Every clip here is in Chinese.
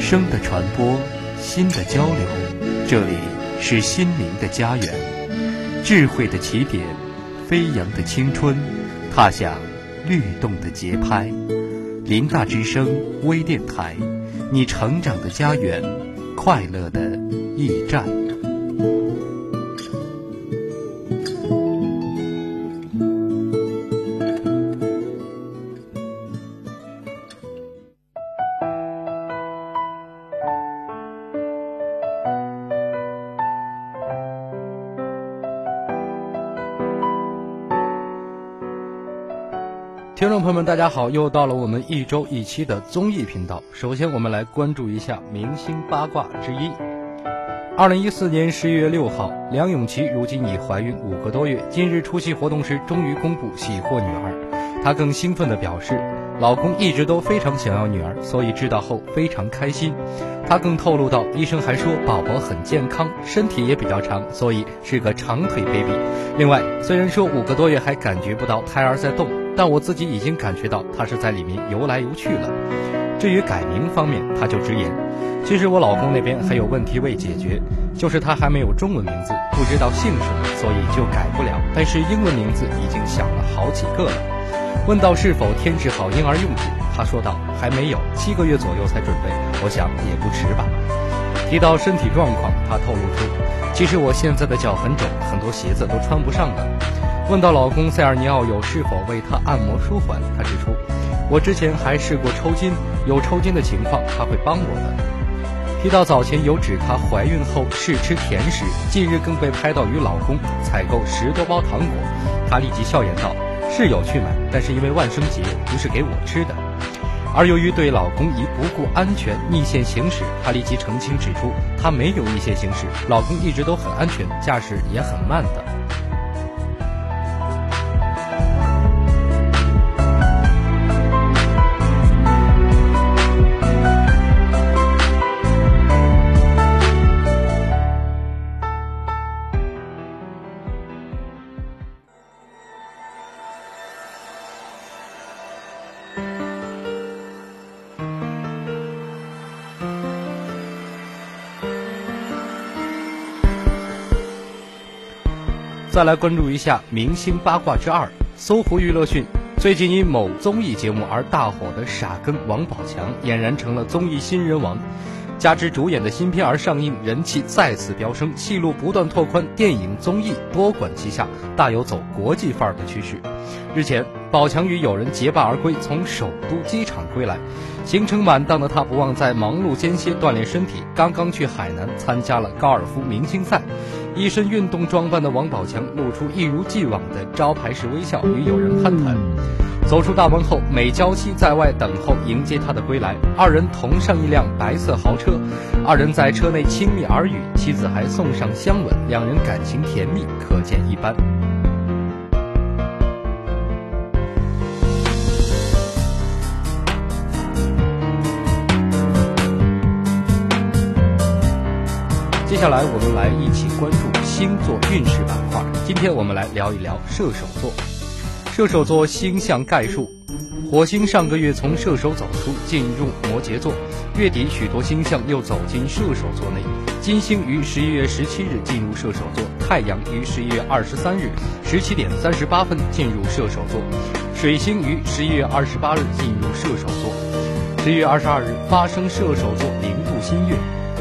声的传播，心的交流，这里是心灵的家园，智慧的起点，飞扬的青春，踏响律动的节拍。林大之声微电台，你成长的家园，快乐的驿站。听众朋友们，大家好！又到了我们一周一期的综艺频道。首先，我们来关注一下明星八卦之一。二零一四年十一月六号，梁咏琪如今已怀孕五个多月。今日出席活动时，终于公布喜获女儿。她更兴奋地表示，老公一直都非常想要女儿，所以知道后非常开心。她更透露到，医生还说宝宝很健康，身体也比较长，所以是个长腿 baby。另外，虽然说五个多月还感觉不到胎儿在动。但我自己已经感觉到他是在里面游来游去了。至于改名方面，他就直言，其实我老公那边还有问题未解决，就是他还没有中文名字，不知道姓什么，所以就改不了。但是英文名字已经想了好几个了。问到是否添置好婴儿用品，他说道还没有，七个月左右才准备，我想也不迟吧。提到身体状况，他透露出，其实我现在的脚很肿，很多鞋子都穿不上了。问到老公塞尔尼奥有是否为她按摩舒缓，她指出：“我之前还试过抽筋，有抽筋的情况他会帮我的。”提到早前有指她怀孕后试吃甜食，近日更被拍到与老公采购十多包糖果，她立即笑言道：“是有去买，但是因为万圣节不是给我吃的。”而由于对老公疑不顾安全逆线行驶，她立即澄清指出：“她没有逆线行驶，老公一直都很安全，驾驶也很慢的。”再来关注一下明星八卦之二。搜狐娱乐讯，最近因某综艺节目而大火的傻根王宝强俨然成了综艺新人王，加之主演的新片而上映，人气再次飙升，戏路不断拓宽，电影综艺多管齐下，大有走国际范儿的趋势。日前，宝强与友人结伴而归，从首都机场归来，行程满当的他不忘在忙碌间歇锻炼身体，刚刚去海南参加了高尔夫明星赛。一身运动装扮的王宝强露出一如既往的招牌式微笑，与友人攀谈。走出大门后，美娇妻在外等候迎接他的归来。二人同上一辆白色豪车，二人在车内亲密耳语，妻子还送上香吻，两人感情甜蜜，可见一斑。接下来，我们来一起关注星座运势板块。今天我们来聊一聊射手座。射手座星象概述：火星上个月从射手走出，进入摩羯座。月底，许多星象又走进射手座内。金星于十一月十七日进入射手座，太阳于十一月二十三日十七点三十八分进入射手座，水星于十一月二十八日进入射手座。十一月二十二日发生射手座零度新月。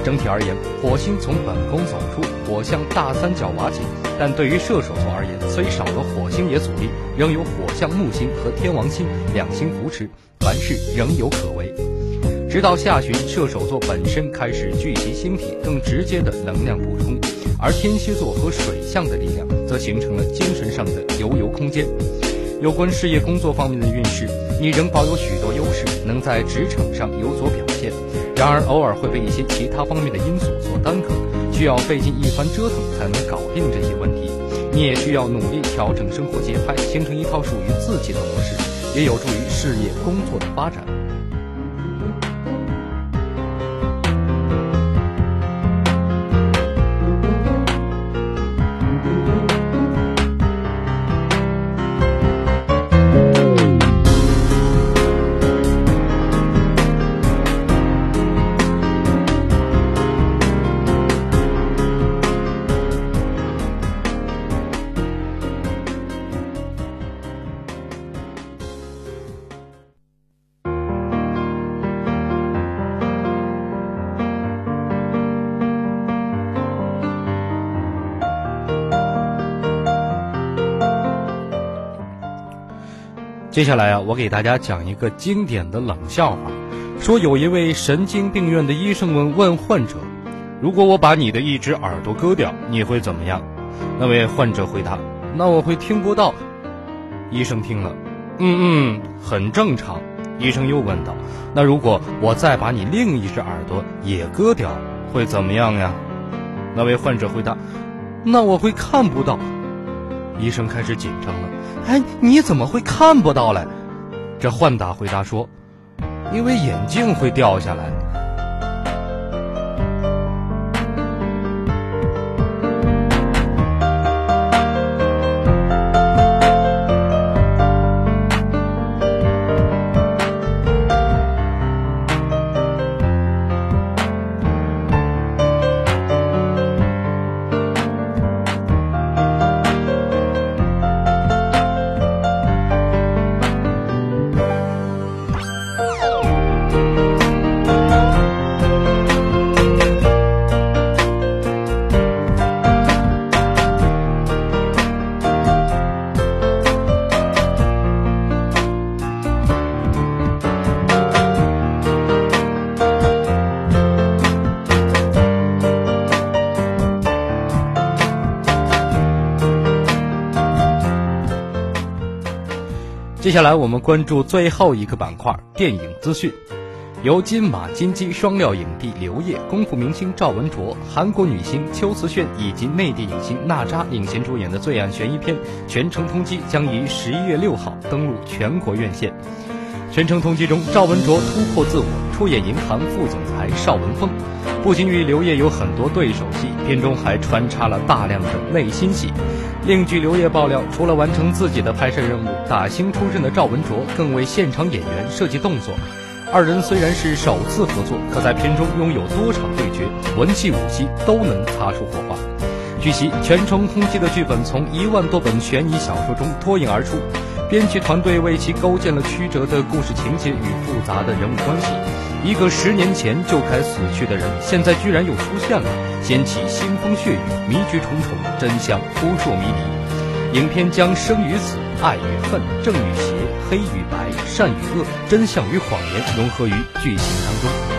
整体而言，火星从本宫走出，火象大三角瓦解。但对于射手座而言，虽少了火星也阻力，仍有火象木星和天王星两星扶持，凡事仍有可为。直到下旬，射手座本身开始聚集星体，更直接的能量补充，而天蝎座和水象的力量则形成了精神上的游游空间。有关事业工作方面的运势，你仍保有许多优势，能在职场上有所表现。然而，偶尔会被一些其他方面的因素所耽搁，需要费尽一番折腾才能搞定这些问题。你也需要努力调整生活节拍，形成一套属于自己的模式，也有助于事业工作的发展。接下来啊，我给大家讲一个经典的冷笑话。说有一位神经病院的医生问问患者：“如果我把你的一只耳朵割掉，你会怎么样？”那位患者回答：“那我会听不到。”医生听了，嗯嗯，很正常。医生又问道：“那如果我再把你另一只耳朵也割掉，会怎么样呀？”那位患者回答：“那我会看不到。”医生开始紧张了。哎，你怎么会看不到嘞？这换达回答说：“因为眼镜会掉下来。”接下来我们关注最后一个板块——电影资讯。由金马、金鸡双料影帝刘烨、功夫明星赵文卓、韩国女星邱瓷炫以及内地影星娜扎领衔主演的罪案悬疑片《全城通缉》将于十一月六号登陆全国院线。《全城通缉》中，赵文卓突破自我，出演银行副总裁邵文峰。不仅与刘烨有很多对手戏，片中还穿插了大量的内心戏。另据刘烨爆料，除了完成自己的拍摄任务，打星出身的赵文卓更为现场演员设计动作。二人虽然是首次合作，可在片中拥有多场对决，文戏武戏都能擦出火花。据悉，《全城通缉》的剧本从一万多本悬疑小说中脱颖而出，编剧团队为其构建了曲折的故事情节与复杂的人物关系。一个十年前就该死去的人，现在居然又出现了，掀起腥风血雨，迷局重重，真相扑朔迷离。影片将生与死、爱与恨、正与邪、黑与白、善与恶、真相与谎言融合于剧情当中。